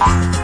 Bye.